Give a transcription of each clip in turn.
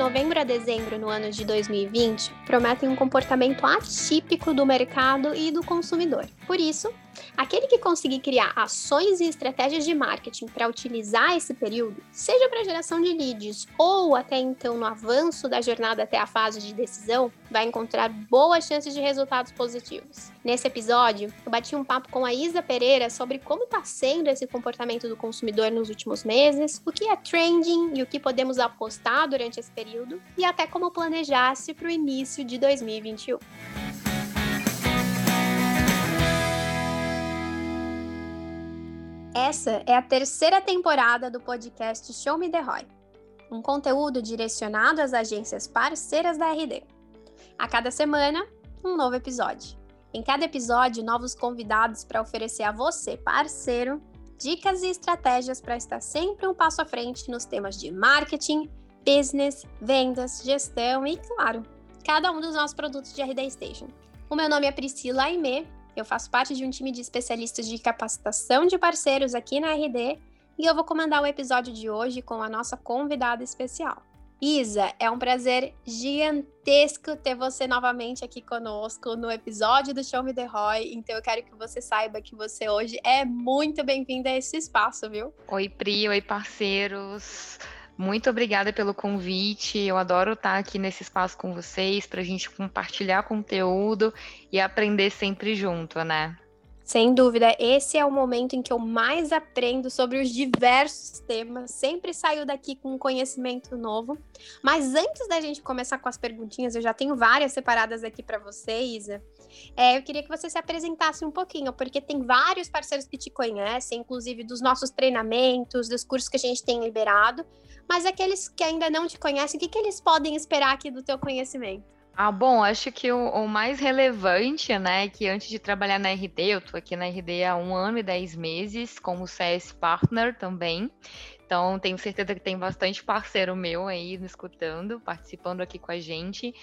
novembro a dezembro no ano de 2020 prometem um comportamento atípico do mercado e do consumidor. Por isso, Aquele que conseguir criar ações e estratégias de marketing para utilizar esse período, seja para geração de leads ou até então no avanço da jornada até a fase de decisão, vai encontrar boas chances de resultados positivos. Nesse episódio, eu bati um papo com a Isa Pereira sobre como está sendo esse comportamento do consumidor nos últimos meses, o que é trending e o que podemos apostar durante esse período, e até como planejar-se para o início de 2021. Essa é a terceira temporada do podcast Show Me The ROI, um conteúdo direcionado às agências parceiras da RD. A cada semana, um novo episódio. Em cada episódio, novos convidados para oferecer a você, parceiro, dicas e estratégias para estar sempre um passo à frente nos temas de marketing, business, vendas, gestão e, claro, cada um dos nossos produtos de RD Station. O meu nome é Priscila Aimee eu faço parte de um time de especialistas de capacitação de parceiros aqui na RD e eu vou comandar o episódio de hoje com a nossa convidada especial. Isa, é um prazer gigantesco ter você novamente aqui conosco no episódio do Show Me The Roy. Então eu quero que você saiba que você hoje é muito bem-vinda a esse espaço, viu? Oi, Pri, oi, parceiros. Muito obrigada pelo convite. Eu adoro estar aqui nesse espaço com vocês para a gente compartilhar conteúdo e aprender sempre junto, né? Sem dúvida, esse é o momento em que eu mais aprendo sobre os diversos temas. Sempre saio daqui com um conhecimento novo. Mas antes da gente começar com as perguntinhas, eu já tenho várias separadas aqui para você, Isa. É, eu queria que você se apresentasse um pouquinho, porque tem vários parceiros que te conhecem, inclusive dos nossos treinamentos, dos cursos que a gente tem liberado. Mas aqueles que ainda não te conhecem, o que, que eles podem esperar aqui do teu conhecimento? Ah, bom, acho que o, o, mais relevante, né, que antes de trabalhar na RD, eu estou aqui na RD há um ano e dez meses, como CS Partner também. Então, tenho certeza que tem bastante parceiro meu aí me escutando, participando aqui com a gente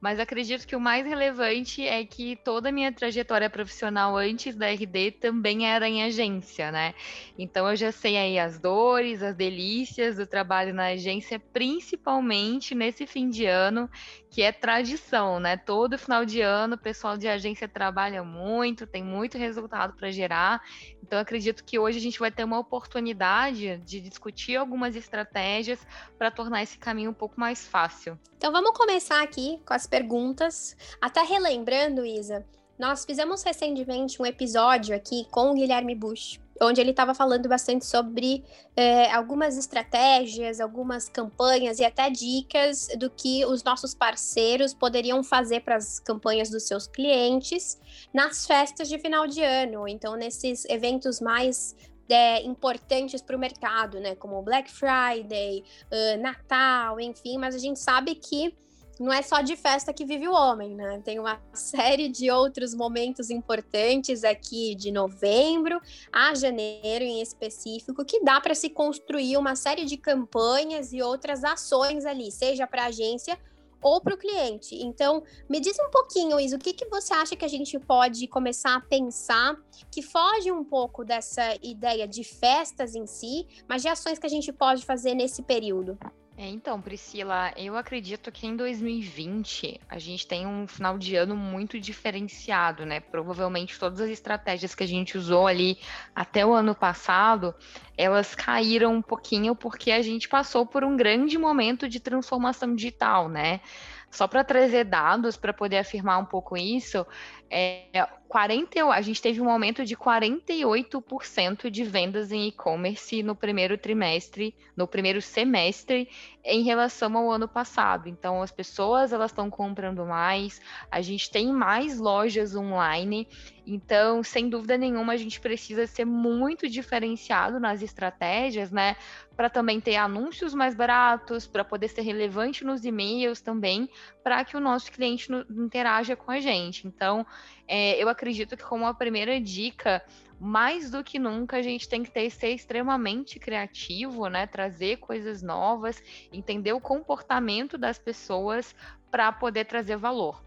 mas acredito que o mais relevante é que toda a minha trajetória profissional antes da RD também era em agência, né? Então eu já sei aí as dores, as delícias do trabalho na agência, principalmente nesse fim de ano, que é tradição, né? Todo final de ano o pessoal de agência trabalha muito, tem muito resultado para gerar. Então, acredito que hoje a gente vai ter uma oportunidade de discutir algumas estratégias para tornar esse caminho um pouco mais fácil. Então, vamos começar aqui com as perguntas. Até relembrando, Isa, nós fizemos recentemente um episódio aqui com o Guilherme Bush onde ele estava falando bastante sobre é, algumas estratégias, algumas campanhas e até dicas do que os nossos parceiros poderiam fazer para as campanhas dos seus clientes nas festas de final de ano, então nesses eventos mais é, importantes para o mercado, né, como Black Friday, uh, Natal, enfim, mas a gente sabe que não é só de festa que vive o homem, né? Tem uma série de outros momentos importantes aqui de novembro a janeiro em específico que dá para se construir uma série de campanhas e outras ações ali, seja para a agência ou para o cliente. Então, me diz um pouquinho, Isa, o que, que você acha que a gente pode começar a pensar que foge um pouco dessa ideia de festas em si, mas de ações que a gente pode fazer nesse período? É, então, Priscila, eu acredito que em 2020 a gente tem um final de ano muito diferenciado, né? Provavelmente todas as estratégias que a gente usou ali até o ano passado, elas caíram um pouquinho porque a gente passou por um grande momento de transformação digital, né? Só para trazer dados para poder afirmar um pouco isso, é, 40, a gente teve um aumento de 48% de vendas em e-commerce no primeiro trimestre, no primeiro semestre, em relação ao ano passado. Então, as pessoas elas estão comprando mais, a gente tem mais lojas online. Então, sem dúvida nenhuma, a gente precisa ser muito diferenciado nas estratégias, né? Para também ter anúncios mais baratos, para poder ser relevante nos e-mails também, para que o nosso cliente interaja com a gente. Então, é, eu acredito que como a primeira dica, mais do que nunca a gente tem que ter, ser extremamente criativo, né? Trazer coisas novas, entender o comportamento das pessoas para poder trazer valor.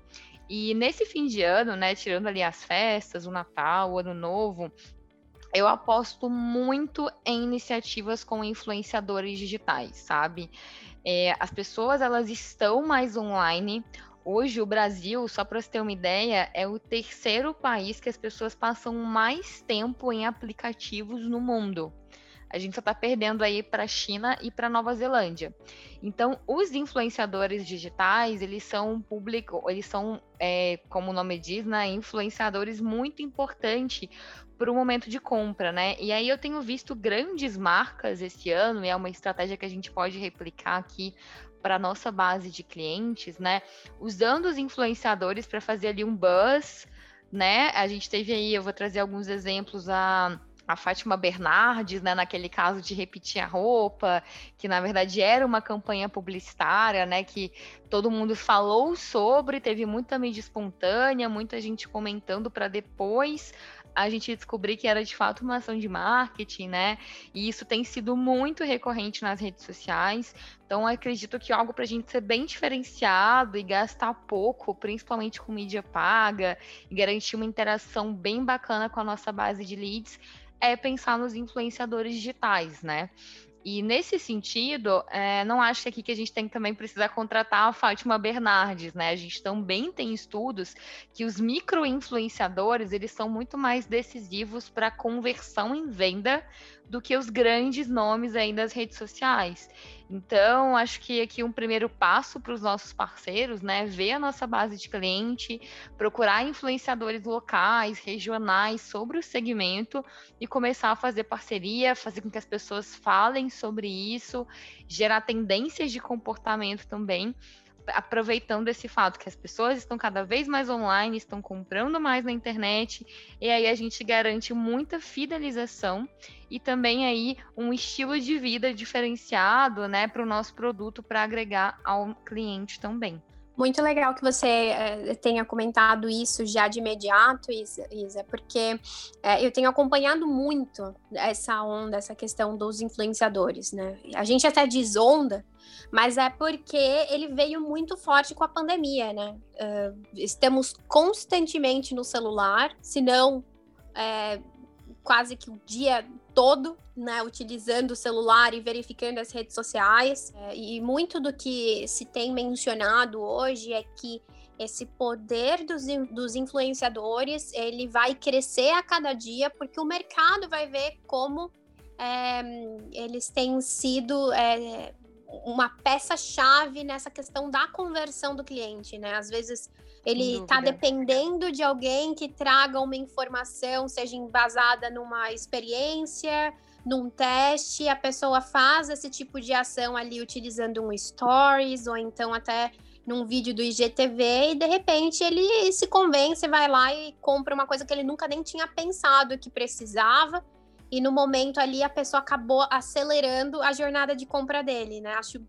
E nesse fim de ano, né, tirando ali as festas, o Natal, o Ano Novo, eu aposto muito em iniciativas com influenciadores digitais, sabe? É, as pessoas elas estão mais online. Hoje, o Brasil, só para você ter uma ideia, é o terceiro país que as pessoas passam mais tempo em aplicativos no mundo. A gente só está perdendo aí para a China e para Nova Zelândia. Então, os influenciadores digitais, eles são um público, eles são, é, como o nome diz, né, influenciadores muito importante para o momento de compra, né? E aí eu tenho visto grandes marcas esse ano, e é uma estratégia que a gente pode replicar aqui para nossa base de clientes, né? Usando os influenciadores para fazer ali um buzz, né? A gente teve aí, eu vou trazer alguns exemplos a a Fátima Bernardes, né, naquele caso de repetir a roupa, que na verdade era uma campanha publicitária, né, que todo mundo falou sobre, teve muita mídia espontânea, muita gente comentando para depois a gente descobrir que era de fato uma ação de marketing, né? E isso tem sido muito recorrente nas redes sociais. Então, acredito que algo para a gente ser bem diferenciado e gastar pouco, principalmente com mídia paga, e garantir uma interação bem bacana com a nossa base de leads, é pensar nos influenciadores digitais, né? E nesse sentido, é, não acho que aqui que a gente tem que também precisar contratar a Fátima Bernardes, né? A gente também tem estudos que os micro-influenciadores, eles são muito mais decisivos para conversão em venda do que os grandes nomes aí das redes sociais. Então, acho que aqui um primeiro passo para os nossos parceiros, né, ver a nossa base de cliente, procurar influenciadores locais, regionais sobre o segmento e começar a fazer parceria, fazer com que as pessoas falem sobre isso, gerar tendências de comportamento também aproveitando esse fato que as pessoas estão cada vez mais online, estão comprando mais na internet, e aí a gente garante muita fidelização e também aí um estilo de vida diferenciado, né, para o nosso produto para agregar ao cliente também. Muito legal que você é, tenha comentado isso já de imediato, Isa, porque é, eu tenho acompanhado muito essa onda, essa questão dos influenciadores, né? A gente até diz onda, mas é porque ele veio muito forte com a pandemia, né? Uh, estamos constantemente no celular, se não é, quase que o dia todo, né, utilizando o celular e verificando as redes sociais. É, e muito do que se tem mencionado hoje é que esse poder dos, dos influenciadores ele vai crescer a cada dia porque o mercado vai ver como é, eles têm sido é, uma peça-chave nessa questão da conversão do cliente, né? Às vezes ele está dependendo de alguém que traga uma informação, seja embasada numa experiência, num teste, a pessoa faz esse tipo de ação ali utilizando um stories ou então até num vídeo do IGTV e de repente ele se convence, vai lá e compra uma coisa que ele nunca nem tinha pensado que precisava. E no momento ali a pessoa acabou acelerando a jornada de compra dele, né? Acho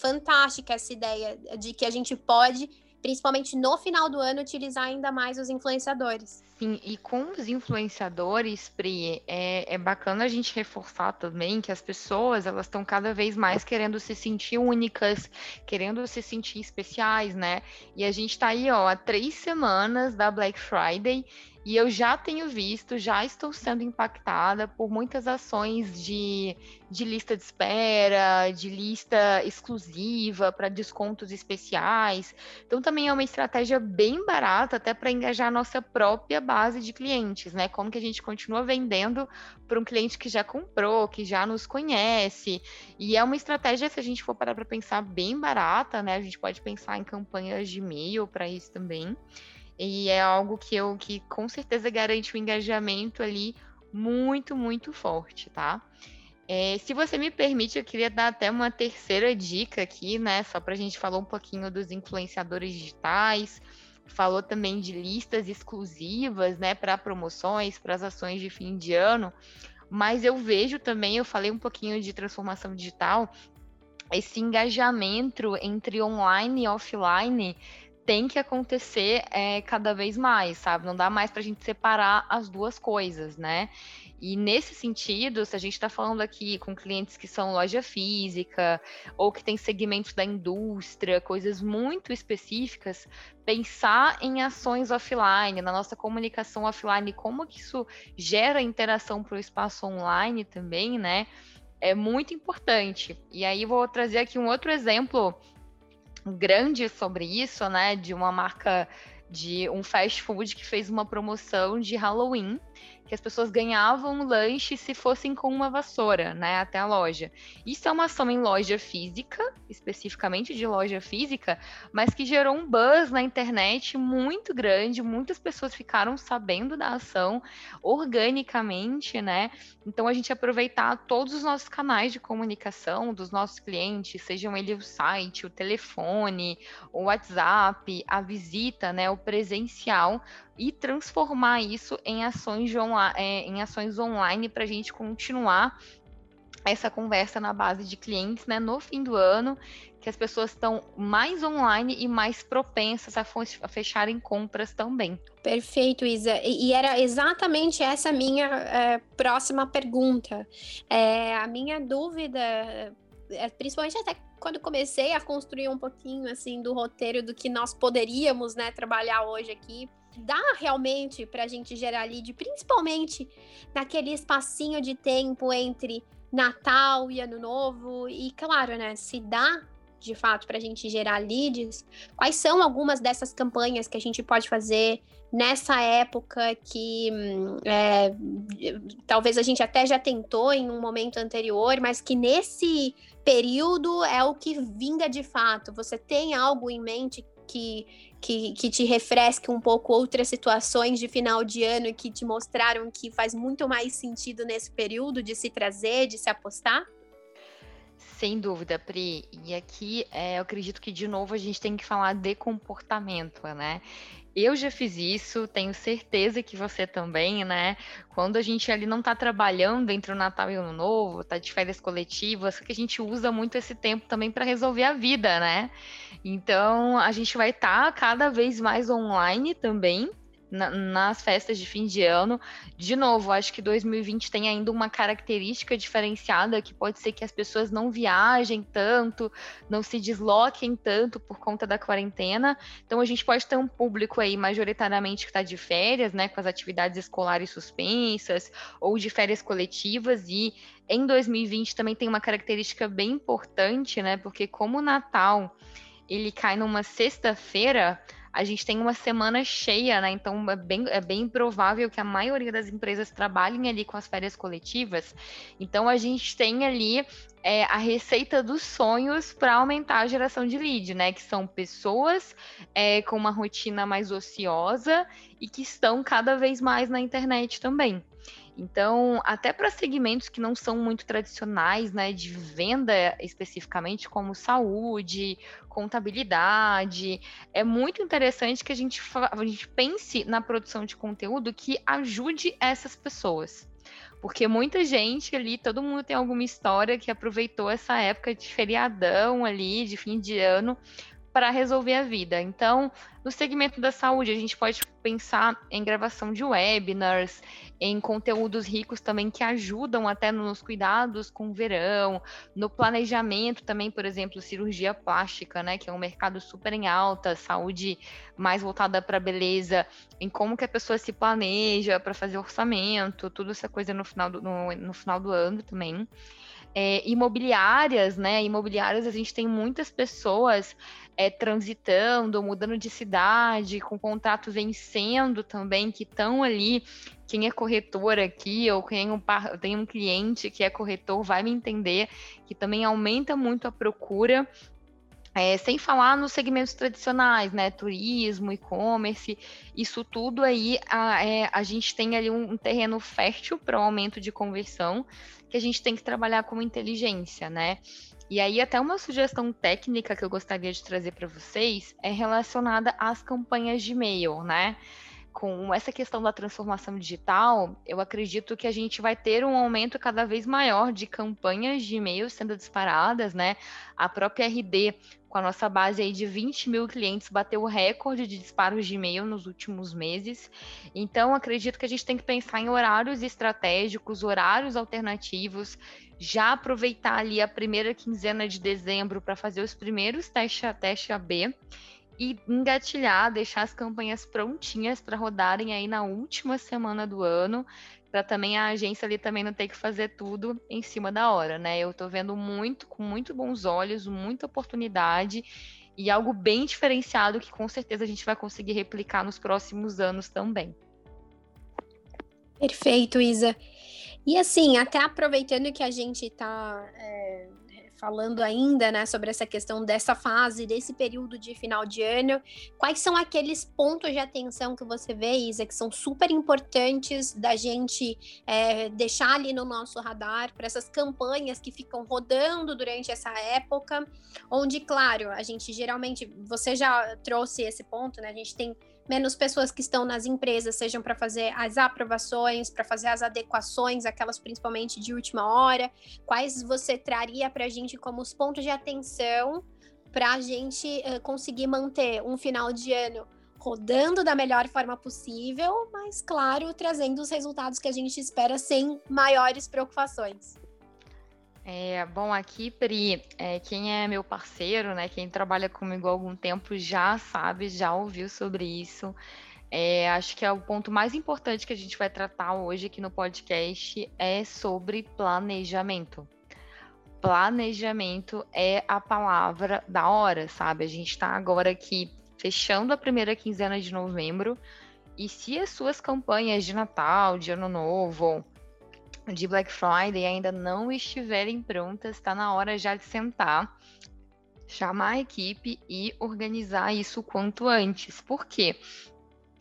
fantástica essa ideia de que a gente pode principalmente no final do ano, utilizar ainda mais os influenciadores. Sim, e com os influenciadores, Pri, é, é bacana a gente reforçar também que as pessoas elas estão cada vez mais querendo se sentir únicas, querendo se sentir especiais, né? E a gente está aí, ó, há três semanas da Black Friday e eu já tenho visto, já estou sendo impactada por muitas ações de, de lista de espera, de lista exclusiva para descontos especiais. Então, também é uma estratégia bem barata, até para engajar a nossa própria base de clientes, né? Como que a gente continua vendendo para um cliente que já comprou, que já nos conhece. E é uma estratégia, se a gente for parar para pensar, bem barata, né? A gente pode pensar em campanhas de e-mail para isso também. E é algo que eu que com certeza garante um engajamento ali muito, muito forte, tá? É, se você me permite, eu queria dar até uma terceira dica aqui, né? Só para a gente falar um pouquinho dos influenciadores digitais, falou também de listas exclusivas, né, para promoções, para as ações de fim de ano. Mas eu vejo também, eu falei um pouquinho de transformação digital, esse engajamento entre online e offline tem que acontecer é, cada vez mais, sabe? Não dá mais para a gente separar as duas coisas, né? E nesse sentido, se a gente está falando aqui com clientes que são loja física ou que tem segmentos da indústria, coisas muito específicas, pensar em ações offline, na nossa comunicação offline, como que isso gera interação para o espaço online também, né? é muito importante. E aí vou trazer aqui um outro exemplo grande sobre isso, né, de uma marca de um fast food que fez uma promoção de Halloween que as pessoas ganhavam lanche se fossem com uma vassoura, né, até a loja. Isso é uma ação em loja física, especificamente de loja física, mas que gerou um buzz na internet muito grande, muitas pessoas ficaram sabendo da ação organicamente, né? Então a gente aproveitar todos os nossos canais de comunicação dos nossos clientes, sejam ele o site, o telefone, o WhatsApp, a visita, né, o presencial, e transformar isso em ações, de onla é, em ações online para a gente continuar essa conversa na base de clientes, né, no fim do ano, que as pessoas estão mais online e mais propensas a, fecharem compras também. Perfeito, Isa. E, e era exatamente essa minha é, próxima pergunta. É, a minha dúvida, é, principalmente até quando comecei a construir um pouquinho assim do roteiro do que nós poderíamos, né, trabalhar hoje aqui dá realmente para a gente gerar lead, principalmente naquele espacinho de tempo entre Natal e Ano Novo. E claro, né? Se dá de fato para a gente gerar leads, quais são algumas dessas campanhas que a gente pode fazer nessa época que hum, é, talvez a gente até já tentou em um momento anterior, mas que nesse período é o que vinga de fato. Você tem algo em mente que, que, que te refresque um pouco outras situações de final de ano que te mostraram que faz muito mais sentido nesse período de se trazer, de se apostar? Sem dúvida, Pri. E aqui é, eu acredito que, de novo, a gente tem que falar de comportamento, né? Eu já fiz isso, tenho certeza que você também, né? Quando a gente ali não está trabalhando entre o Natal e o Ano Novo, tá de férias coletivas, que a gente usa muito esse tempo também para resolver a vida, né? Então, a gente vai estar tá cada vez mais online também, na, nas festas de fim de ano. De novo, acho que 2020 tem ainda uma característica diferenciada que pode ser que as pessoas não viajem tanto, não se desloquem tanto por conta da quarentena. Então a gente pode ter um público aí majoritariamente que está de férias, né, com as atividades escolares suspensas ou de férias coletivas e em 2020 também tem uma característica bem importante, né, porque como o Natal ele cai numa sexta-feira, a gente tem uma semana cheia, né? Então é bem, é bem provável que a maioria das empresas trabalhem ali com as férias coletivas. Então a gente tem ali é, a receita dos sonhos para aumentar a geração de lead, né? Que são pessoas é, com uma rotina mais ociosa e que estão cada vez mais na internet também. Então, até para segmentos que não são muito tradicionais, né, de venda especificamente, como saúde, contabilidade, é muito interessante que a gente, a gente pense na produção de conteúdo que ajude essas pessoas. Porque muita gente ali, todo mundo tem alguma história que aproveitou essa época de feriadão ali, de fim de ano, para resolver a vida. Então, no segmento da saúde, a gente pode pensar em gravação de webinars, em conteúdos ricos também que ajudam até nos cuidados com o verão, no planejamento também, por exemplo, cirurgia plástica, né, que é um mercado super em alta, saúde mais voltada para beleza, em como que a pessoa se planeja para fazer orçamento, tudo essa coisa no final do, no, no final do ano também. É, imobiliárias, né? Imobiliárias, a gente tem muitas pessoas é, transitando, mudando de cidade, com contrato vencendo também, que estão ali. Quem é corretor aqui, ou quem um, tem um cliente que é corretor, vai me entender que também aumenta muito a procura é, sem falar nos segmentos tradicionais, né? Turismo, e-commerce, isso tudo aí a, é, a gente tem ali um, um terreno fértil para o aumento de conversão que a gente tem que trabalhar com inteligência, né? E aí, até uma sugestão técnica que eu gostaria de trazer para vocês é relacionada às campanhas de e-mail, né? Com essa questão da transformação digital, eu acredito que a gente vai ter um aumento cada vez maior de campanhas de e-mail sendo disparadas, né? A própria RD, com a nossa base aí de 20 mil clientes, bateu o recorde de disparos de e-mail nos últimos meses. Então, acredito que a gente tem que pensar em horários estratégicos, horários alternativos, já aproveitar ali a primeira quinzena de dezembro para fazer os primeiros testes teste AB e engatilhar, deixar as campanhas prontinhas para rodarem aí na última semana do ano, para também a agência ali também não ter que fazer tudo em cima da hora, né? Eu estou vendo muito, com muito bons olhos, muita oportunidade e algo bem diferenciado que com certeza a gente vai conseguir replicar nos próximos anos também. Perfeito, Isa. E assim, até aproveitando que a gente está é, falando ainda, né, sobre essa questão dessa fase, desse período de final de ano, quais são aqueles pontos de atenção que você vê, Isa, que são super importantes da gente é, deixar ali no nosso radar para essas campanhas que ficam rodando durante essa época, onde, claro, a gente geralmente, você já trouxe esse ponto, né, a gente tem menos pessoas que estão nas empresas, sejam para fazer as aprovações, para fazer as adequações, aquelas principalmente de última hora. Quais você traria para a gente como os pontos de atenção para a gente uh, conseguir manter um final de ano rodando da melhor forma possível, mas claro, trazendo os resultados que a gente espera sem maiores preocupações. É, bom, aqui, Pri, é, quem é meu parceiro, né, quem trabalha comigo há algum tempo já sabe, já ouviu sobre isso. É, acho que é o ponto mais importante que a gente vai tratar hoje aqui no podcast é sobre planejamento. Planejamento é a palavra da hora, sabe? A gente está agora aqui fechando a primeira quinzena de novembro e se as suas campanhas de Natal, de Ano Novo, de Black Friday ainda não estiverem prontas, está na hora já de sentar, chamar a equipe e organizar isso quanto antes. Por quê?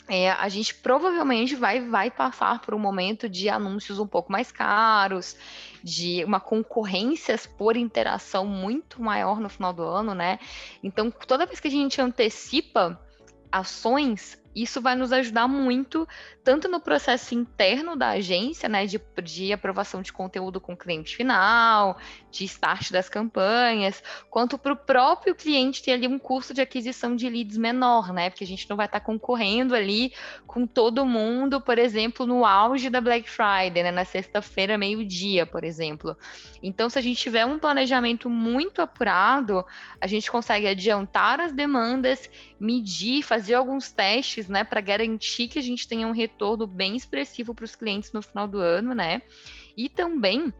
É, a gente provavelmente vai, vai passar por um momento de anúncios um pouco mais caros, de uma concorrência por interação muito maior no final do ano, né? Então, toda vez que a gente antecipa ações, isso vai nos ajudar muito, tanto no processo interno da agência, né, de, de aprovação de conteúdo com o cliente final, de start das campanhas, quanto para o próprio cliente ter ali um custo de aquisição de leads menor, né, porque a gente não vai estar tá concorrendo ali com todo mundo, por exemplo, no auge da Black Friday, né, na sexta-feira, meio-dia, por exemplo. Então, se a gente tiver um planejamento muito apurado, a gente consegue adiantar as demandas, medir, fazer alguns testes né, para garantir que a gente tenha um retorno bem expressivo para os clientes no final do ano, né? E também,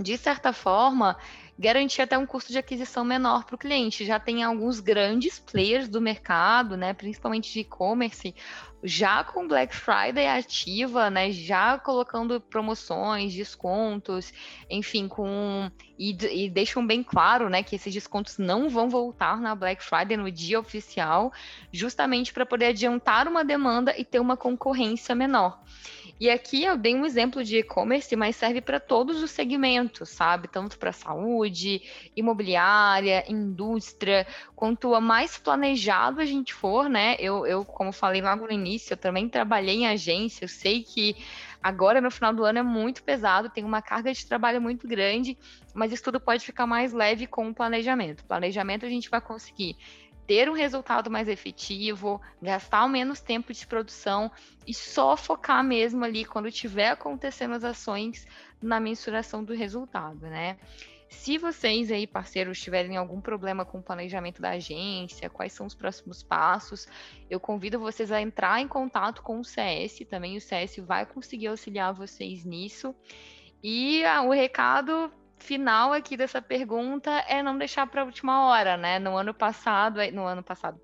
de certa forma, garantir até um custo de aquisição menor para o cliente. Já tem alguns grandes players do mercado, né, principalmente de e-commerce, já com Black Friday ativa, né, já colocando promoções, descontos, enfim, com e, e, deixam bem claro, né, que esses descontos não vão voltar na Black Friday no dia oficial, justamente para poder adiantar uma demanda e ter uma concorrência menor. E aqui eu dei um exemplo de e-commerce, mas serve para todos os segmentos, sabe? Tanto para saúde, imobiliária, indústria, quanto mais planejado a gente for, né? Eu, eu, como falei logo no início, eu também trabalhei em agência, eu sei que agora no final do ano é muito pesado, tem uma carga de trabalho muito grande, mas isso tudo pode ficar mais leve com o planejamento. Planejamento a gente vai conseguir ter um resultado mais efetivo, gastar menos tempo de produção e só focar mesmo ali quando tiver acontecendo as ações na mensuração do resultado, né? Se vocês aí, parceiros, tiverem algum problema com o planejamento da agência, quais são os próximos passos, eu convido vocês a entrar em contato com o CS, também o CS vai conseguir auxiliar vocês nisso. E ah, o recado final aqui dessa pergunta é não deixar para a última hora, né? No ano passado, no ano passado,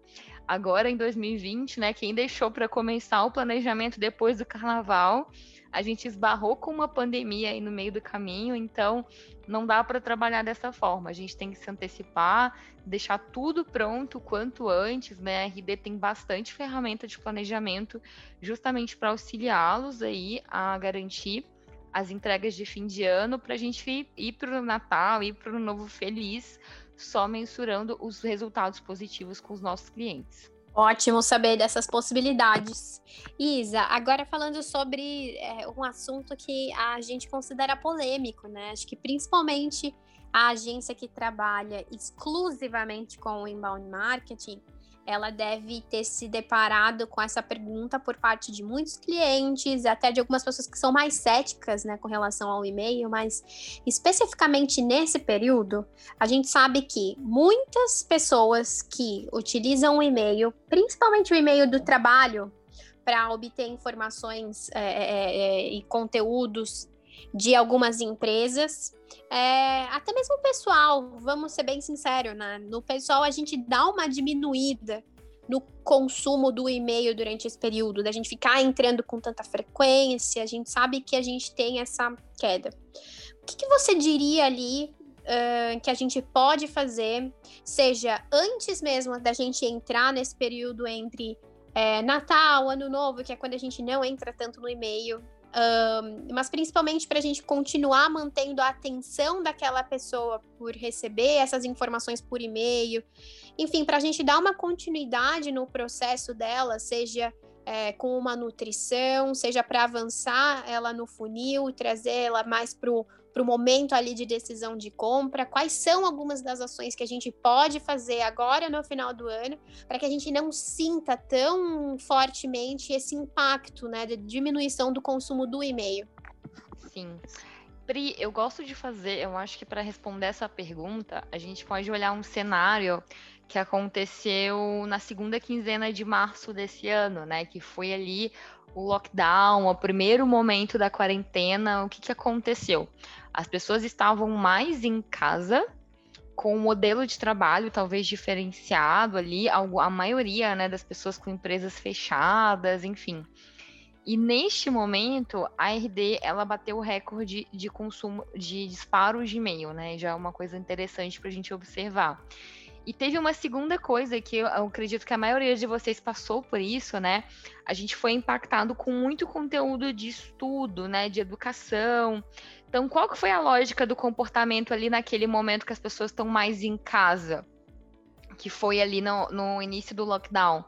agora em 2020, né? Quem deixou para começar o planejamento depois do carnaval, a gente esbarrou com uma pandemia aí no meio do caminho, então não dá para trabalhar dessa forma. A gente tem que se antecipar, deixar tudo pronto quanto antes, né? A RD tem bastante ferramenta de planejamento justamente para auxiliá-los aí a garantir as entregas de fim de ano para a gente ir para o Natal, ir para o Novo Feliz, só mensurando os resultados positivos com os nossos clientes. Ótimo saber dessas possibilidades. Isa, agora falando sobre é, um assunto que a gente considera polêmico, né? Acho que principalmente a agência que trabalha exclusivamente com o inbound marketing ela deve ter se deparado com essa pergunta por parte de muitos clientes, até de algumas pessoas que são mais céticas, né, com relação ao e-mail, mas especificamente nesse período, a gente sabe que muitas pessoas que utilizam o e-mail, principalmente o e-mail do trabalho, para obter informações é, é, e conteúdos de algumas empresas, é, até mesmo pessoal, vamos ser bem sinceros, né? No pessoal a gente dá uma diminuída no consumo do e-mail durante esse período, da gente ficar entrando com tanta frequência, a gente sabe que a gente tem essa queda. O que, que você diria ali uh, que a gente pode fazer, seja antes mesmo da gente entrar nesse período entre é, Natal, Ano Novo, que é quando a gente não entra tanto no e-mail, mas principalmente para a gente continuar mantendo a atenção daquela pessoa por receber essas informações por e-mail, enfim, para a gente dar uma continuidade no processo dela, seja é, com uma nutrição, seja para avançar ela no funil, trazer ela mais para o momento ali de decisão de compra, quais são algumas das ações que a gente pode fazer agora no final do ano, para que a gente não sinta tão fortemente esse impacto né, de diminuição do consumo do e-mail. Sim. Pri, eu gosto de fazer, eu acho que para responder essa pergunta, a gente pode olhar um cenário que aconteceu na segunda quinzena de março desse ano, né? Que foi ali o lockdown, o primeiro momento da quarentena. O que, que aconteceu? As pessoas estavam mais em casa, com um modelo de trabalho talvez diferenciado ali, a maioria né, das pessoas com empresas fechadas, enfim. E neste momento, a RD ela bateu o recorde de consumo de disparos de e-mail, né? Já é uma coisa interessante para a gente observar. E teve uma segunda coisa que eu acredito que a maioria de vocês passou por isso, né? A gente foi impactado com muito conteúdo de estudo, né? De educação. Então, qual que foi a lógica do comportamento ali naquele momento que as pessoas estão mais em casa? Que foi ali no, no início do lockdown.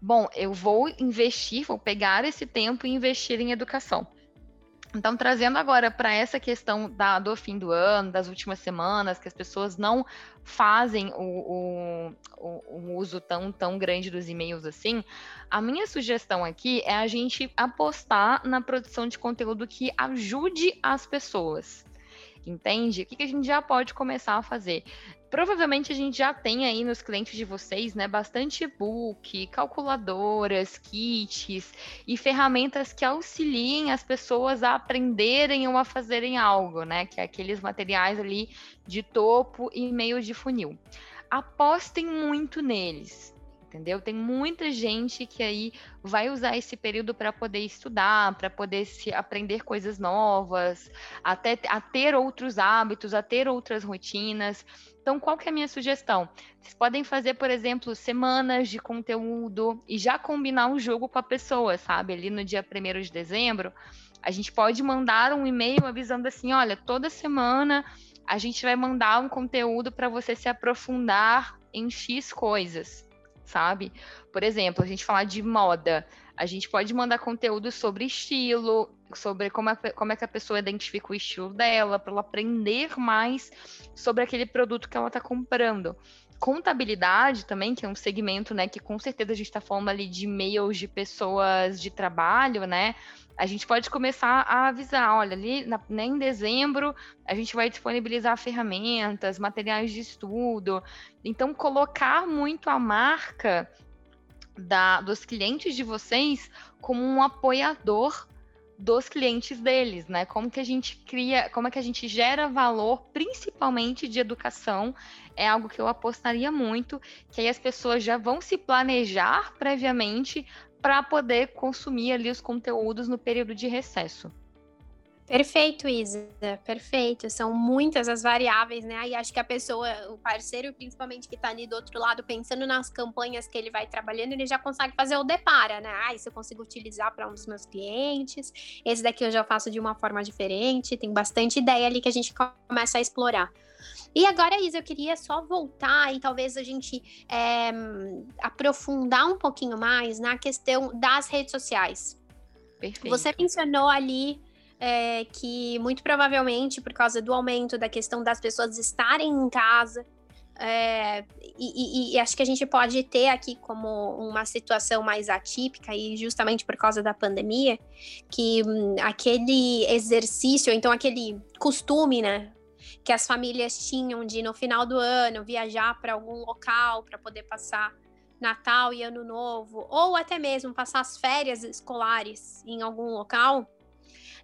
Bom, eu vou investir, vou pegar esse tempo e investir em educação. Então, trazendo agora para essa questão da, do fim do ano, das últimas semanas, que as pessoas não fazem o, o, o, uso tão, tão grande dos e-mails assim, a minha sugestão aqui é a gente apostar na produção de conteúdo que ajude as pessoas. Entende? O que, que a gente já pode começar a fazer? Provavelmente a gente já tem aí nos clientes de vocês, né, bastante e-book, calculadoras, kits e ferramentas que auxiliem as pessoas a aprenderem ou a fazerem algo, né, que é aqueles materiais ali de topo e meio de funil. Apostem muito neles, entendeu? Tem muita gente que aí vai usar esse período para poder estudar, para poder se aprender coisas novas, até a ter outros hábitos, a ter outras rotinas. Então, qual que é a minha sugestão? Vocês podem fazer, por exemplo, semanas de conteúdo e já combinar um jogo com a pessoa, sabe? Ali no dia 1 de dezembro, a gente pode mandar um e-mail avisando assim: olha, toda semana a gente vai mandar um conteúdo para você se aprofundar em X coisas, sabe? Por exemplo, a gente falar de moda, a gente pode mandar conteúdo sobre estilo, sobre como, é, como é que a pessoa identifica o estilo dela, para ela aprender mais sobre aquele produto que ela está comprando. Contabilidade também, que é um segmento, né, que com certeza a gente está falando ali de e-mails de pessoas de trabalho, né? A gente pode começar a avisar, olha, ali na, né, em dezembro a gente vai disponibilizar ferramentas, materiais de estudo. Então, colocar muito a marca da, dos clientes de vocês como um apoiador dos clientes deles, né? Como que a gente cria, como é que a gente gera valor, principalmente de educação, é algo que eu apostaria muito, que aí as pessoas já vão se planejar previamente para poder consumir ali os conteúdos no período de recesso. Perfeito, Isa. Perfeito. São muitas as variáveis, né? E acho que a pessoa, o parceiro, principalmente que está ali do outro lado, pensando nas campanhas que ele vai trabalhando, ele já consegue fazer o depara, né? Ah, isso eu consigo utilizar para um dos meus clientes. Esse daqui eu já faço de uma forma diferente. Tem bastante ideia ali que a gente começa a explorar. E agora, Isa, eu queria só voltar e talvez a gente é, aprofundar um pouquinho mais na questão das redes sociais. Perfeito. Você mencionou ali é, que muito provavelmente por causa do aumento da questão das pessoas estarem em casa, é, e, e, e, acho que a gente pode ter aqui como uma situação mais atípica, e justamente por causa da pandemia, que hum, aquele exercício, então aquele costume, né, que as famílias tinham de no final do ano viajar para algum local para poder passar Natal e Ano Novo, ou até mesmo passar as férias escolares em algum local,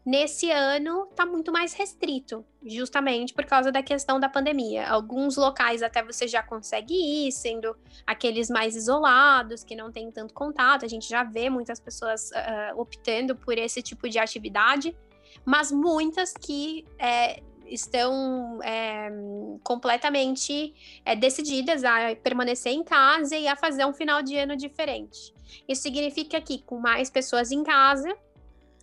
nesse ano está muito mais restrito, justamente por causa da questão da pandemia. Alguns locais até você já consegue ir, sendo aqueles mais isolados, que não tem tanto contato. A gente já vê muitas pessoas uh, optando por esse tipo de atividade, mas muitas que é, estão é, completamente é, decididas a permanecer em casa e a fazer um final de ano diferente. Isso significa que, com mais pessoas em casa,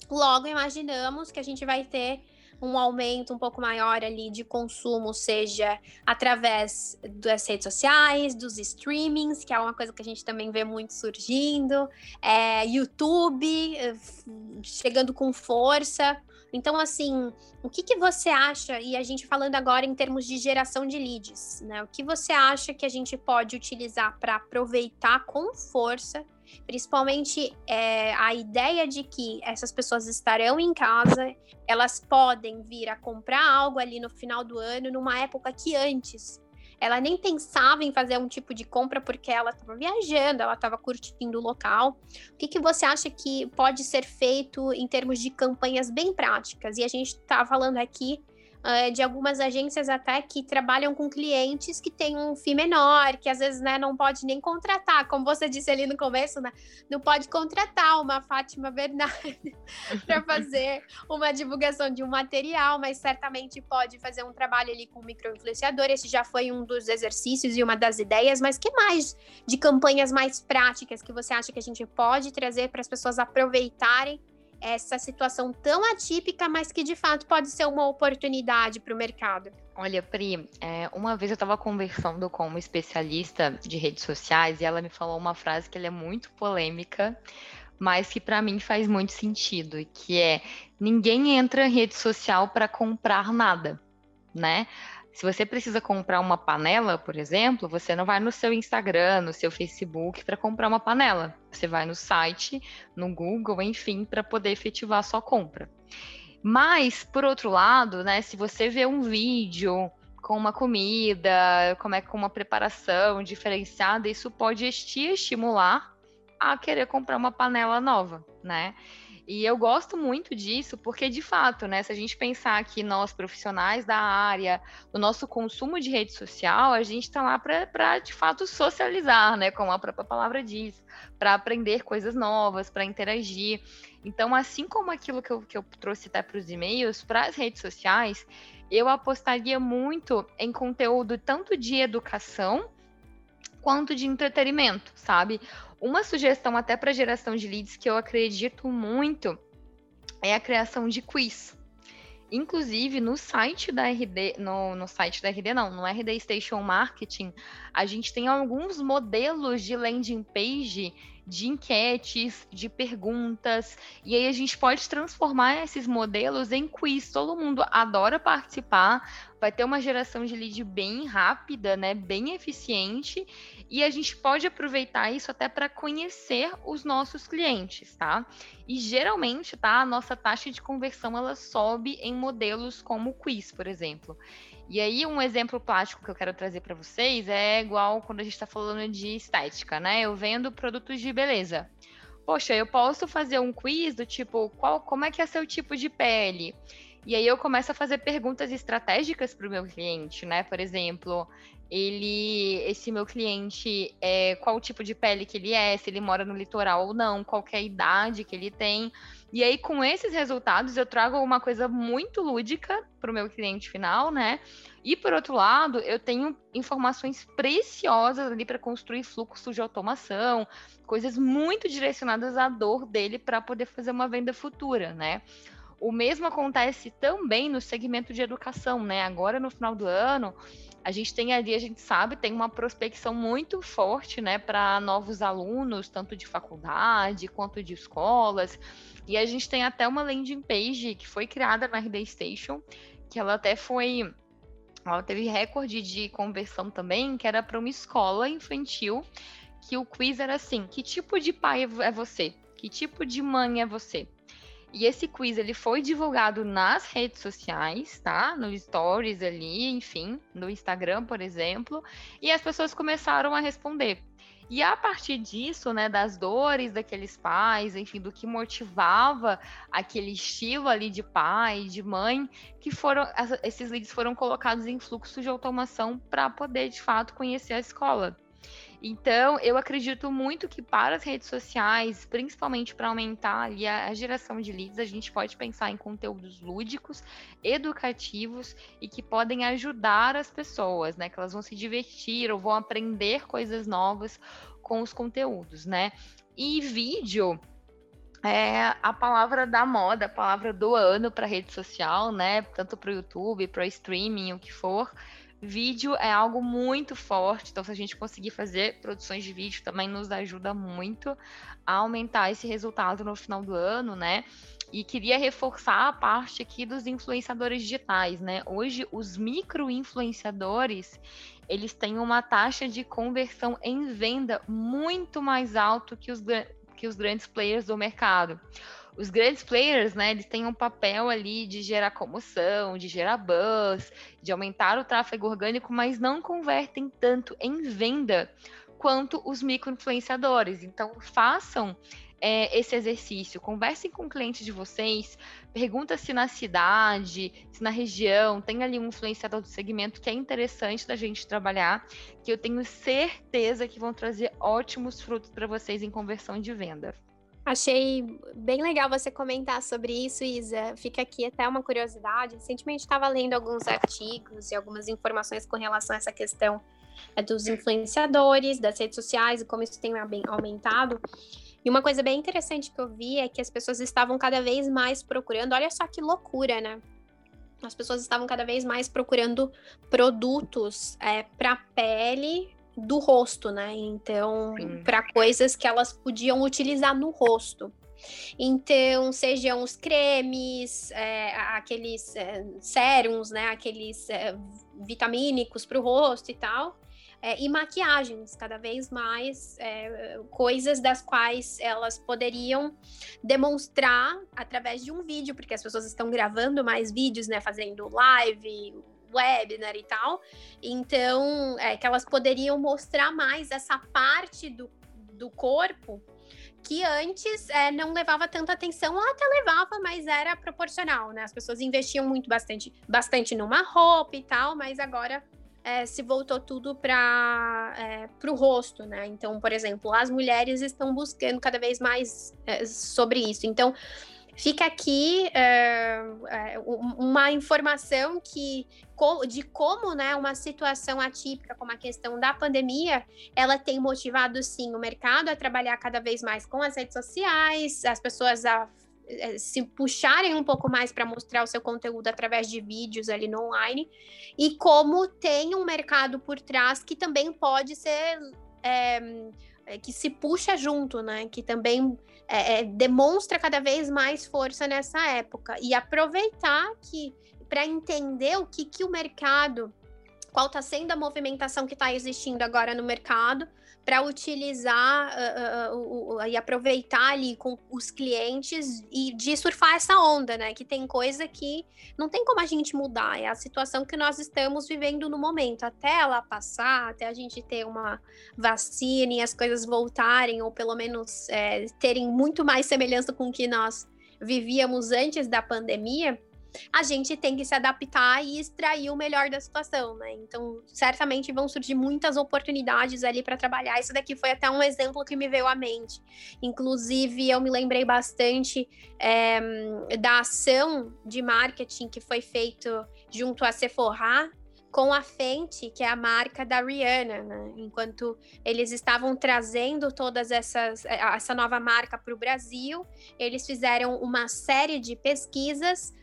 logo imaginamos que a gente vai ter um aumento um pouco maior ali de consumo, seja através das redes sociais, dos streamings, que é uma coisa que a gente também vê muito surgindo, é, YouTube chegando com força. Então, assim, o que, que você acha, e a gente falando agora em termos de geração de leads, né? O que você acha que a gente pode utilizar para aproveitar com força, principalmente é, a ideia de que essas pessoas estarão em casa, elas podem vir a comprar algo ali no final do ano, numa época que antes ela nem pensava em fazer um tipo de compra porque ela estava viajando, ela estava curtindo o local. O que, que você acha que pode ser feito em termos de campanhas bem práticas? E a gente está falando aqui uh, de algumas agências até que trabalham com clientes que têm um FII menor, que às vezes né, não pode nem contratar, como você disse ali no começo, né, não pode contratar uma Fátima Bernardi para fazer uma divulgação de um material, mas certamente pode fazer um trabalho ali com microinfluenciador. Esse já foi um dos exercícios e uma das ideias, mas que mais de campanhas mais práticas que você acha que a gente pode trazer para as pessoas aproveitarem essa situação tão atípica, mas que de fato pode ser uma oportunidade para o mercado? Olha, Pri, é, uma vez eu estava conversando com uma especialista de redes sociais e ela me falou uma frase que é muito polêmica, mas que para mim faz muito sentido, que é ninguém entra em rede social para comprar nada, né? Se você precisa comprar uma panela, por exemplo, você não vai no seu Instagram, no seu Facebook para comprar uma panela. Você vai no site, no Google, enfim, para poder efetivar a sua compra. Mas, por outro lado, né, se você vê um vídeo com uma comida, como é com uma preparação diferenciada, isso pode estimular a querer comprar uma panela nova, né? E eu gosto muito disso, porque de fato, né, se a gente pensar que nós profissionais da área, o nosso consumo de rede social, a gente está lá para de fato socializar, né, como a própria palavra diz, para aprender coisas novas, para interagir. Então, assim como aquilo que eu, que eu trouxe até para os e-mails, para as redes sociais, eu apostaria muito em conteúdo tanto de educação quanto de entretenimento, sabe? Uma sugestão até para geração de leads que eu acredito muito é a criação de quiz. Inclusive, no site da RD, no, no site da RD não, no RD Station Marketing, a gente tem alguns modelos de landing page de enquetes, de perguntas, e aí a gente pode transformar esses modelos em quiz. Todo mundo adora participar, vai ter uma geração de lead bem rápida, né, bem eficiente, e a gente pode aproveitar isso até para conhecer os nossos clientes, tá? E geralmente, tá, a nossa taxa de conversão ela sobe em modelos como quiz, por exemplo. E aí, um exemplo plástico que eu quero trazer para vocês é igual quando a gente está falando de estética, né? Eu vendo produtos de beleza. Poxa, eu posso fazer um quiz do tipo, qual, como é que é seu tipo de pele? E aí eu começo a fazer perguntas estratégicas para o meu cliente, né? Por exemplo, ele, esse meu cliente, é, qual o tipo de pele que ele é, se ele mora no litoral ou não, qual é a idade que ele tem. E aí, com esses resultados, eu trago uma coisa muito lúdica para o meu cliente final, né? E por outro lado, eu tenho informações preciosas ali para construir fluxos de automação, coisas muito direcionadas à dor dele para poder fazer uma venda futura, né? O mesmo acontece também no segmento de educação, né? Agora no final do ano, a gente tem ali, a gente sabe, tem uma prospecção muito forte, né, para novos alunos, tanto de faculdade quanto de escolas. E a gente tem até uma landing page que foi criada na RD Station, que ela até foi ela teve recorde de conversão também, que era para uma escola infantil, que o quiz era assim: que tipo de pai é você? Que tipo de mãe é você? E esse quiz ele foi divulgado nas redes sociais, tá? No stories ali, enfim, no Instagram, por exemplo, e as pessoas começaram a responder. E a partir disso, né, das dores daqueles pais, enfim, do que motivava aquele estilo ali de pai, de mãe, que foram esses leads foram colocados em fluxo de automação para poder de fato conhecer a escola. Então, eu acredito muito que para as redes sociais, principalmente para aumentar ali a, geração de leads, a gente pode pensar em conteúdos lúdicos, educativos e que podem ajudar as pessoas, né? Que elas vão se divertir ou vão aprender coisas novas com os conteúdos, né? E vídeo é a palavra da moda, a palavra do ano para rede social, né? Tanto para o YouTube, para o streaming, o que for. Vídeo é algo muito forte, então se a gente conseguir fazer produções de vídeo também nos ajuda muito a aumentar esse resultado no final do ano, né? E queria reforçar a parte aqui dos influenciadores digitais, né? Hoje os micro-influenciadores, eles têm uma taxa de conversão em venda muito mais alto que os, que os grandes players do mercado os grandes players, né, eles têm um papel ali de gerar comoção, de gerar buzz, de aumentar o tráfego orgânico, mas não convertem tanto em venda quanto os micro-influenciadores. Então, façam é, esse exercício, conversem com o cliente de vocês, pergunta se na cidade, se na região tem ali um influenciador do segmento que é interessante da gente trabalhar, que eu tenho certeza que vão trazer ótimos frutos para vocês em conversão de venda. Achei bem legal você comentar sobre isso, Isa. Fica aqui até uma curiosidade. Recentemente estava lendo alguns artigos e algumas informações com relação a essa questão é, dos influenciadores, das redes sociais e como isso tem aumentado. E uma coisa bem interessante que eu vi é que as pessoas estavam cada vez mais procurando. Olha só que loucura, né? As pessoas estavam cada vez mais procurando produtos é, para pele do rosto, né? Então, para coisas que elas podiam utilizar no rosto. Então, sejam os cremes, é, aqueles é, sérums, né? Aqueles é, vitamínicos para o rosto e tal. É, e maquiagens, cada vez mais é, coisas das quais elas poderiam demonstrar através de um vídeo, porque as pessoas estão gravando mais vídeos, né? Fazendo live, webinar e tal. Então, é, que elas poderiam mostrar mais essa parte do, do corpo que antes é, não levava tanta atenção, ou até levava, mas era proporcional, né? As pessoas investiam muito bastante, bastante numa roupa e tal, mas agora é, se voltou tudo para é, o rosto, né? Então, por exemplo, as mulheres estão buscando cada vez mais é, sobre isso. Então, Fica aqui é, uma informação que de como né, uma situação atípica como a questão da pandemia, ela tem motivado sim o mercado a trabalhar cada vez mais com as redes sociais, as pessoas a é, se puxarem um pouco mais para mostrar o seu conteúdo através de vídeos ali no online, e como tem um mercado por trás que também pode ser é, que se puxa junto, né? Que também é, é, demonstra cada vez mais força nessa época. E aproveitar que para entender o que, que o mercado, qual está sendo a movimentação que está existindo agora no mercado, para utilizar uh, uh, uh, e aproveitar ali com os clientes e de surfar essa onda, né? Que tem coisa que não tem como a gente mudar, é a situação que nós estamos vivendo no momento. Até ela passar, até a gente ter uma vacina e as coisas voltarem, ou pelo menos é, terem muito mais semelhança com o que nós vivíamos antes da pandemia, a gente tem que se adaptar e extrair o melhor da situação, né? Então, certamente vão surgir muitas oportunidades ali para trabalhar. Isso daqui foi até um exemplo que me veio à mente. Inclusive, eu me lembrei bastante é, da ação de marketing que foi feito junto à Sephora, com a Fenty, que é a marca da Rihanna, né? Enquanto eles estavam trazendo todas essas eh, essa nova marca para o Brasil, eles fizeram uma série de pesquisas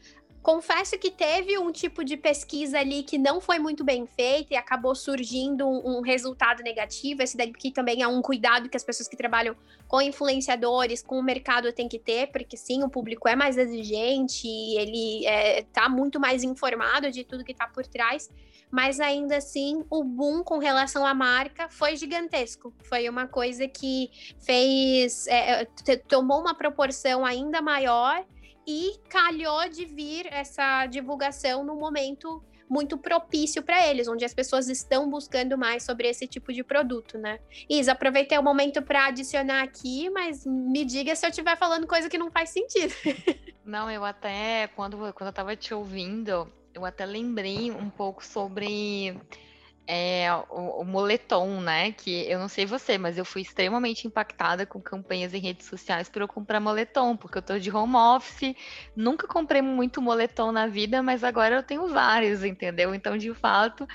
Confesso que teve um tipo de pesquisa ali que não foi muito bem feita e acabou surgindo um, um, resultado negativo. Esse daqui também é um cuidado que as pessoas que trabalham com influenciadores, com o mercado têm que ter, porque sim, o público é mais exigente, ele está é, muito mais informado de tudo que está por trás. Mas ainda assim, o boom com relação à marca foi gigantesco. Foi uma coisa que fez, é, tomou uma proporção ainda maior e calhou de vir essa divulgação no momento muito propício para eles, onde as pessoas estão buscando mais sobre esse tipo de produto, né? Isa, aproveitei o momento para adicionar aqui, mas me diga se eu estiver falando coisa que não faz sentido. Não, eu até, quando, quando eu estava te ouvindo, eu até lembrei um pouco sobre é, o, o, moletom, né? Que eu não sei você, mas eu fui extremamente impactada com campanhas em redes sociais para eu comprar moletom, porque eu tô de home office, nunca comprei muito moletom na vida, mas agora eu tenho vários, entendeu? Então, de fato,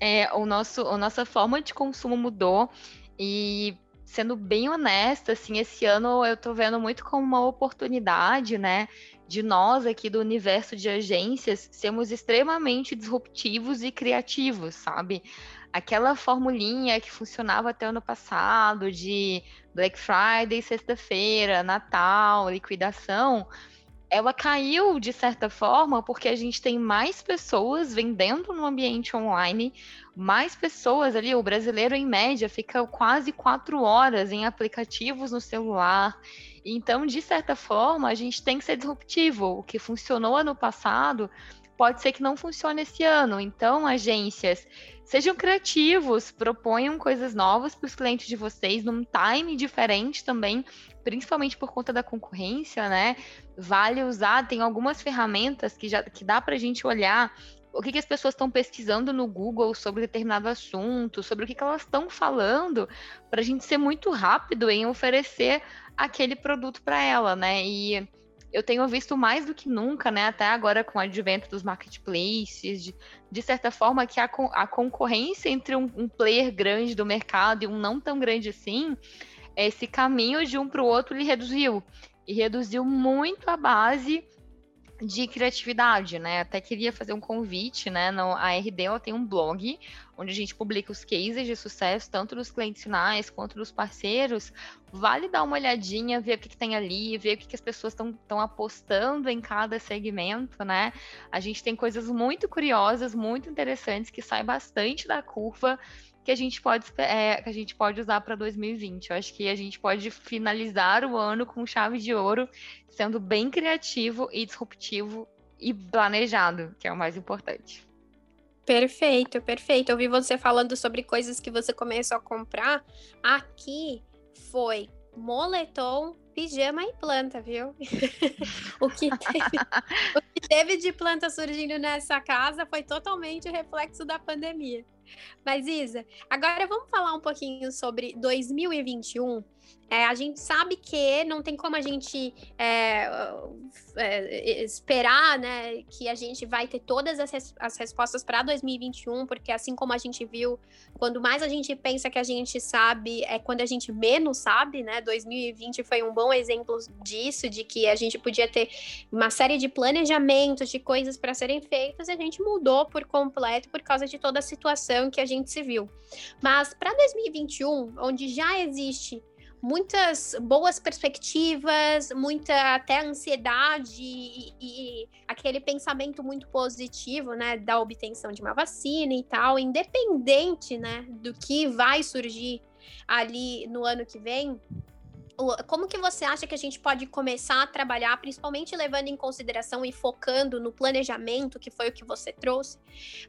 é, o nosso, a nossa forma de consumo mudou e sendo bem honesta, assim, esse ano eu tô vendo muito como uma oportunidade, né, de nós aqui do universo de agências sermos extremamente disruptivos e criativos, sabe? Aquela formulinha que funcionava até ano passado de Black Friday, sexta-feira, Natal, liquidação, ela caiu de certa forma porque a gente tem mais pessoas vendendo no ambiente online, mais pessoas ali, o brasileiro em média fica quase quatro horas em aplicativos no celular. Então, de certa forma, a gente tem que ser disruptivo. O que funcionou ano passado pode ser que não funcione esse ano. Então, agências, sejam criativos, proponham coisas novas para os clientes de vocês num time diferente também, principalmente por conta da concorrência, né? Vale usar, tem algumas ferramentas que já que dá para a gente olhar o que, que as pessoas estão pesquisando no Google sobre determinado assunto, sobre o que, que elas estão falando, para a gente ser muito rápido em oferecer aquele produto para ela, né? E eu tenho visto mais do que nunca, né? Até agora com o advento dos marketplaces, de, de certa forma, que a, a concorrência entre um, um player grande do mercado e um não tão grande assim, esse caminho de um para o outro ele reduziu. E reduziu muito a base de criatividade, né? Até queria fazer um convite, né? No, a RD ela tem um blog onde a gente publica os cases de sucesso, tanto dos clientes finais quanto dos parceiros. Vale dar uma olhadinha, ver o que, que tem ali, ver o que, que as pessoas estão apostando em cada segmento, né? A gente tem coisas muito curiosas, muito interessantes, que saem bastante da curva que a gente pode, é, que a gente pode usar para 2020. Eu acho que a gente pode finalizar o ano com chave de ouro, sendo bem criativo e disruptivo e planejado, que é o mais importante. Perfeito, perfeito. Eu vi você falando sobre coisas que você começou a comprar. Aqui foi moletom, pijama e planta, viu? o, que teve, o que teve de planta surgindo nessa casa foi totalmente reflexo da pandemia. Mas, Isa, agora vamos falar um pouquinho sobre 2021. É, a gente sabe que não tem como a gente é, é, esperar né, que a gente vai ter todas as, res as respostas para 2021, porque assim como a gente viu, quando mais a gente pensa que a gente sabe, é quando a gente menos sabe, né? 2020 foi um bom exemplo disso, de que a gente podia ter uma série de planejamentos, de coisas para serem feitas, e a gente mudou por completo por causa de toda a situação que a gente se viu. Mas para 2021, onde já existe muitas boas perspectivas, muita até ansiedade e, e, aquele pensamento muito positivo, né, da obtenção de uma vacina e tal, independente, né, do que vai surgir ali no ano que vem. Como que você acha que a gente pode começar a trabalhar, principalmente levando em consideração e focando no planejamento, que foi o que você trouxe,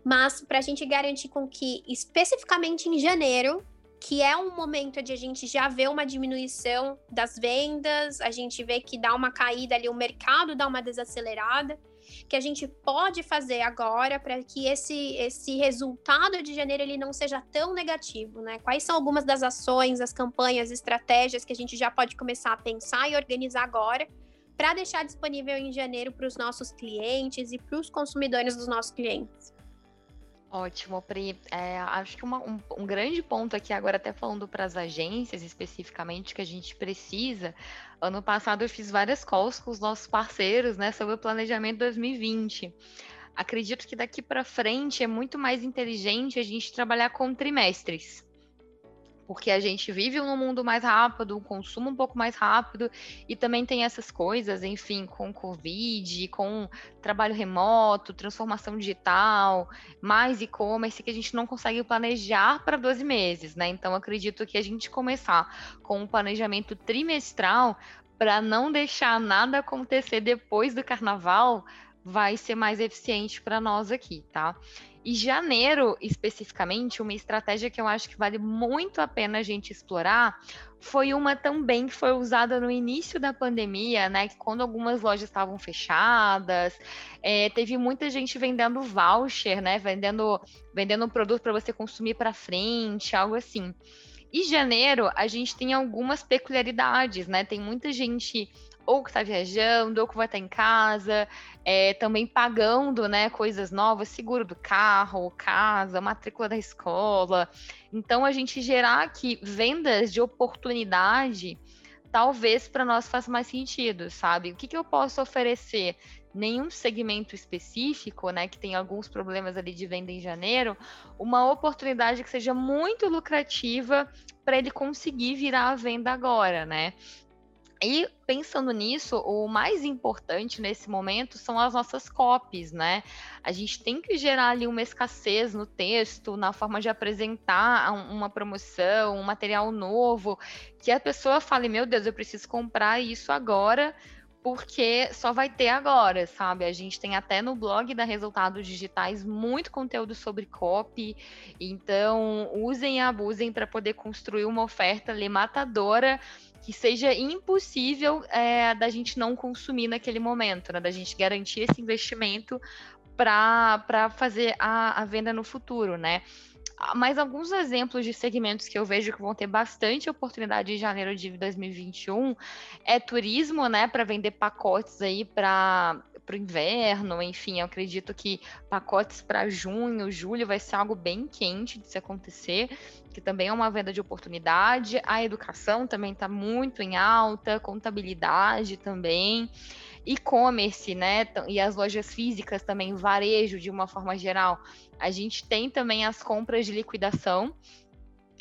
mas para a gente garantir com que, especificamente em janeiro, que é um momento de a gente já ver uma diminuição das vendas, a gente vê que dá uma caída ali, o mercado dá uma desacelerada, que a gente pode fazer agora para que esse, esse resultado de janeiro ele não seja tão negativo, né? Quais são algumas das ações, as campanhas, estratégias que a gente já pode começar a pensar e organizar agora para deixar disponível em janeiro para os nossos clientes e para os consumidores dos nossos clientes? Ótimo, Pri. É, acho que uma, um, um, grande ponto aqui, agora até falando para as agências especificamente, que a gente precisa. Ano passado eu fiz várias calls com os nossos parceiros né, sobre o planejamento 2020. Acredito que daqui para frente é muito mais inteligente a gente trabalhar com trimestres porque a gente vive num mundo mais rápido, um consumo um pouco mais rápido, e também tem essas coisas, enfim, com Covid, com trabalho remoto, transformação digital, mais e-commerce, que a gente não consegue planejar para 12 meses, né? Então, acredito que a gente começar com um planejamento trimestral para não deixar nada acontecer depois do carnaval vai ser mais eficiente para nós aqui, tá? E janeiro, especificamente, uma estratégia que eu acho que vale muito a pena a gente explorar foi uma também que foi usada no início da pandemia, né? Quando algumas lojas estavam fechadas, é, teve muita gente vendendo voucher, né? Vendendo, vendendo um produto para você consumir para frente, algo assim. E janeiro, a gente tem algumas peculiaridades, né? Tem muita gente ou que está viajando, ou que vai estar em casa, é, também pagando né, coisas novas, seguro do carro, casa, matrícula da escola. Então, a gente gerar aqui vendas de oportunidade, talvez para nós faça mais sentido, sabe? O que, que eu posso oferecer? Nenhum segmento específico, né, que tem alguns problemas ali de venda em janeiro, uma oportunidade que seja muito lucrativa para ele conseguir virar a venda agora, né? E pensando nisso, o mais importante nesse momento são as nossas copies, né? A gente tem que gerar ali uma escassez no texto, na forma de apresentar uma promoção, um material novo, que a pessoa fale: meu Deus, eu preciso comprar isso agora, porque só vai ter agora, sabe? A gente tem até no blog da Resultados Digitais muito conteúdo sobre copy, então usem e abusem para poder construir uma oferta ali matadora que seja impossível é, da gente não consumir naquele momento, né? Da gente garantir esse investimento para fazer a, a venda no futuro, né? Ah, mas alguns exemplos de segmentos que eu vejo que vão ter bastante oportunidade em janeiro de 2021 é turismo, né, para vender pacotes aí para para o inverno, enfim, eu acredito que pacotes para junho, julho vai ser algo bem quente de se acontecer, que também é uma venda de oportunidade. A educação também está muito em alta, contabilidade também e-commerce, né? E as lojas físicas também, varejo de uma forma geral. A gente tem também as compras de liquidação.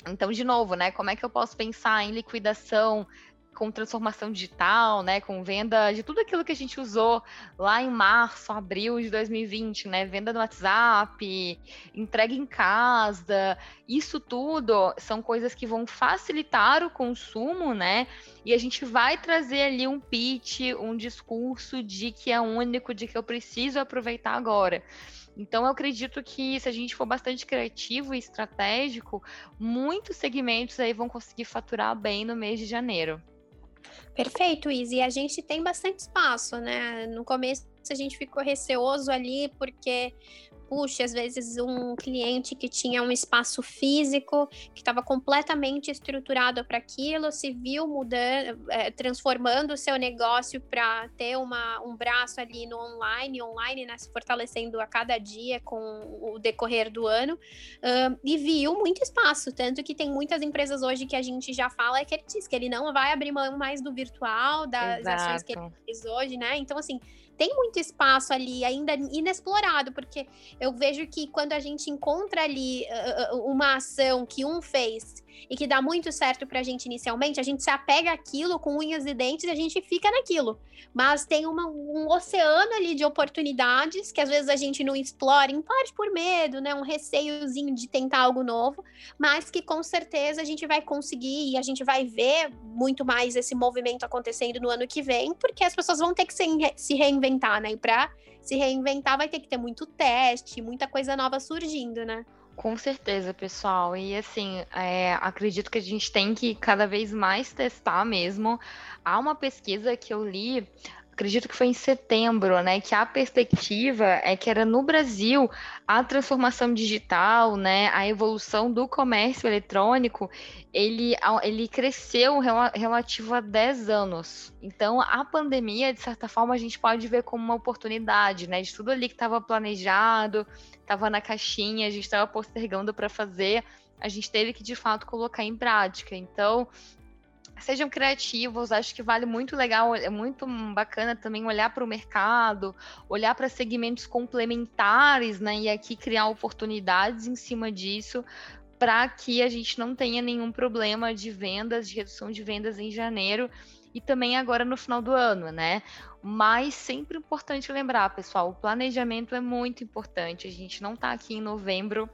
Então, de novo, né? Como é que eu posso pensar em liquidação com transformação digital, né, com venda de tudo aquilo que a gente usou lá em março, abril de 2020, né, venda no WhatsApp, entrega em casa, isso tudo são coisas que vão facilitar o consumo, né, e a gente vai trazer ali um pitch, um discurso de que é único, de que eu preciso aproveitar agora. Então, eu acredito que se a gente for bastante criativo e estratégico, muitos segmentos aí vão conseguir faturar bem no mês de janeiro. Perfeito, Izzy. E a gente tem bastante espaço, né? No começo a gente ficou receoso ali porque puxa, às vezes um cliente que tinha um espaço físico, que estava completamente estruturado para aquilo, se viu mudando, é, transformando o seu negócio para ter uma, um braço ali no online, online, né, se fortalecendo a cada dia com o decorrer do ano, uh, e viu muito espaço, tanto que tem muitas empresas hoje que a gente já fala é que ele diz que ele não vai abrir mão mais do virtual, das Exato. ações que ele fez hoje, né? Então, assim, tem muito espaço ali ainda inexplorado, porque eu vejo que quando a gente encontra ali uh, uma ação que um fez e que dá muito certo pra gente inicialmente, a gente se apega àquilo com unhas e dentes e a gente fica naquilo. Mas tem uma, um oceano ali de oportunidades que às vezes a gente não explora, em parte por medo, né? Um receiozinho de tentar algo novo, mas que com certeza a gente vai conseguir e a gente vai ver muito mais esse movimento acontecendo no ano que vem, porque as pessoas vão ter que se reinventar, né? E pra se reinventar vai ter que ter muito teste, muita coisa nova surgindo, né? Com certeza, pessoal. E assim, é, acredito que a gente tem que cada vez mais testar mesmo. Há uma pesquisa que eu li acredito que foi em setembro, né, que a perspectiva é que era no Brasil a transformação digital, né, a evolução do comércio eletrônico, ele, ele cresceu relativo a 10 anos. Então, a pandemia, de certa forma, a gente pode ver como uma oportunidade, né, de tudo ali que estava planejado, estava na caixinha, a gente estava postergando para fazer, a gente teve que de fato colocar em prática. Então, sejam criativos, acho que vale muito legal, é muito bacana também olhar para o mercado, olhar para segmentos complementares, né? E aqui criar oportunidades em cima disso, para que a gente não tenha nenhum problema de vendas, de redução de vendas em janeiro e também agora no final do ano, né? Mas sempre importante lembrar, pessoal, o planejamento é muito importante. A gente não está aqui em novembro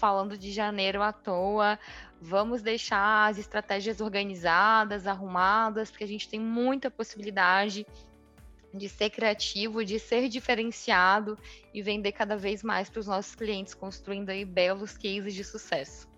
falando de janeiro à toa. Vamos deixar as estratégias organizadas, arrumadas, porque a gente tem muita possibilidade de ser criativo, de ser diferenciado e vender cada vez mais para os nossos clientes, construindo aí belos cases de sucesso.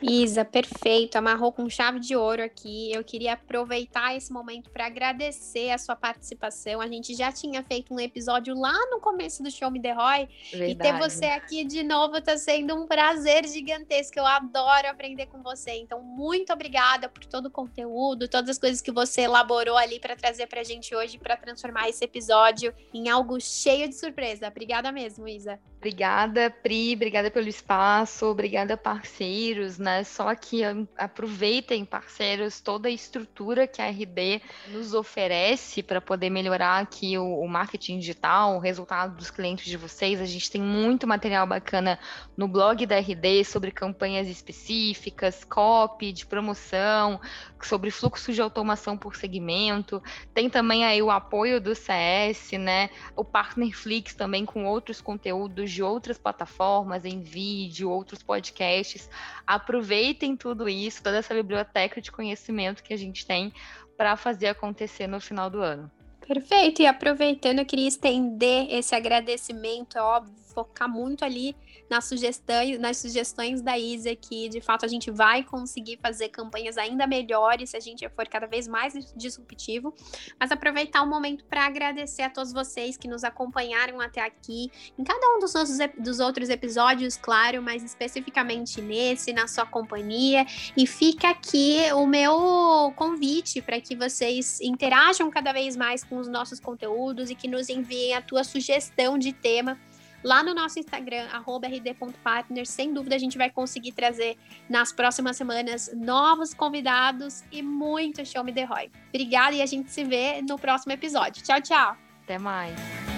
Isa, perfeito. Amarrou com chave de ouro aqui. Eu queria aproveitar esse momento para agradecer a sua participação. A gente já tinha feito um episódio lá no começo do Show Me The Roy. Verdade. E ter você aqui de novo está sendo um prazer gigantesco. Eu adoro aprender com você. Então, muito obrigada por todo o conteúdo, todas as coisas que você elaborou ali para trazer para a gente hoje, para transformar esse episódio em algo cheio de surpresa. Obrigada mesmo, Isa. Obrigada, Pri. Obrigada pelo espaço. Obrigada, parceiros. Né? Só que aproveitem, parceiros, toda a estrutura que a RD nos oferece para poder melhorar aqui o, o, marketing digital, o resultado dos clientes de vocês. A gente tem muito material bacana no blog da RD sobre campanhas específicas, copy de promoção, sobre fluxo de automação por segmento. Tem também aí o apoio do CS, né? O Partnerflix também com outros conteúdos de outras plataformas, em vídeo, outros podcasts. Aproveitem tudo isso, toda essa biblioteca de conhecimento que a gente tem para fazer acontecer no final do ano. Perfeito, e aproveitando, eu queria estender esse agradecimento, é óbvio, focar muito ali nas sugestões, nas sugestões da Isa que de fato a gente vai conseguir fazer campanhas ainda melhores se a gente for cada vez mais disruptivo. Mas aproveitar o momento para agradecer a todos vocês que nos acompanharam até aqui, em cada um dos nossos dos outros episódios, claro, mas especificamente nesse, na sua companhia. E fica aqui o meu convite para que vocês interajam cada vez mais com os nossos conteúdos e que nos enviem a tua sugestão de tema lá no nosso Instagram, rd.partner. Sem dúvida, a gente vai conseguir trazer nas próximas semanas novos convidados e muito show me the Roy. Obrigada e a gente se vê no próximo episódio. Tchau, tchau. Até mais.